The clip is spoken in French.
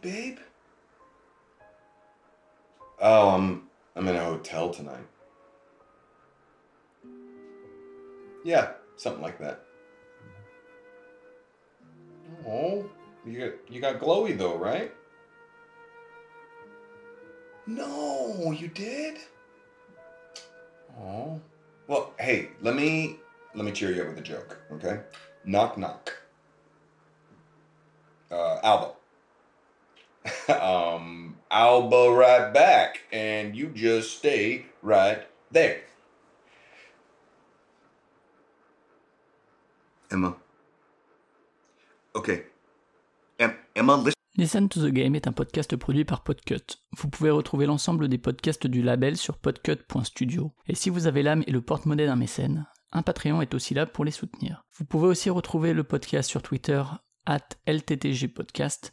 babe. Oh, I'm I'm in a hotel tonight. Yeah, something like that. Oh, you got you got glowy though, right? No, you did. Oh. Well, hey, let me let me cheer you up with a joke, okay? Knock knock. Uh, Alba. um, Alba right back, and you just stay right there. Emma. Okay. Em- Emma, listen. Listen to the Game est un podcast produit par Podcut. Vous pouvez retrouver l'ensemble des podcasts du label sur podcut.studio. Et si vous avez l'âme et le porte-monnaie d'un mécène, un Patreon est aussi là pour les soutenir. Vous pouvez aussi retrouver le podcast sur Twitter, at LTTGpodcast